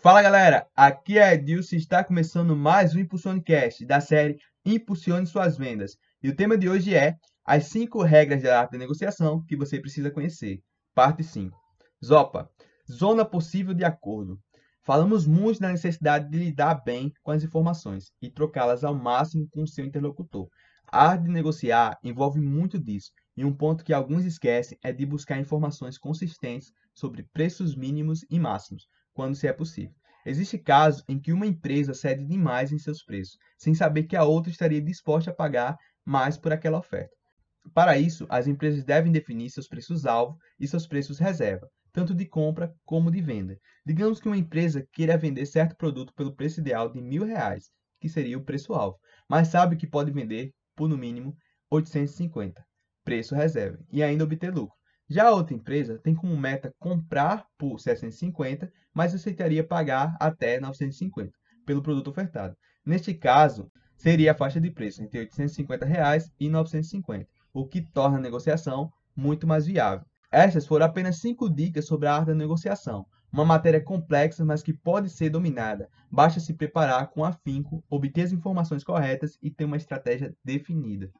Fala galera, aqui é Edilson e está começando mais um Impulsionecast da série Impulsione Suas Vendas. E o tema de hoje é as 5 regras da arte da negociação que você precisa conhecer. Parte 5. Zopa, zona possível de acordo. Falamos muito da necessidade de lidar bem com as informações e trocá-las ao máximo com o seu interlocutor. A arte de negociar envolve muito disso, e um ponto que alguns esquecem é de buscar informações consistentes sobre preços mínimos e máximos quando se é possível. Existe casos em que uma empresa cede demais em seus preços, sem saber que a outra estaria disposta a pagar mais por aquela oferta. Para isso, as empresas devem definir seus preços-alvo e seus preços reserva, tanto de compra como de venda. Digamos que uma empresa queira vender certo produto pelo preço ideal de mil reais, que seria o preço-alvo, mas sabe que pode vender por no mínimo 850, preço reserva, e ainda obter lucro. Já a outra empresa tem como meta comprar por 750, mas aceitaria pagar até 950 pelo produto ofertado. Neste caso, seria a faixa de preço entre 850 reais e 950, o que torna a negociação muito mais viável. Estas foram apenas 5 dicas sobre a arte da negociação, uma matéria complexa, mas que pode ser dominada. Basta se preparar com afinco, obter as informações corretas e ter uma estratégia definida.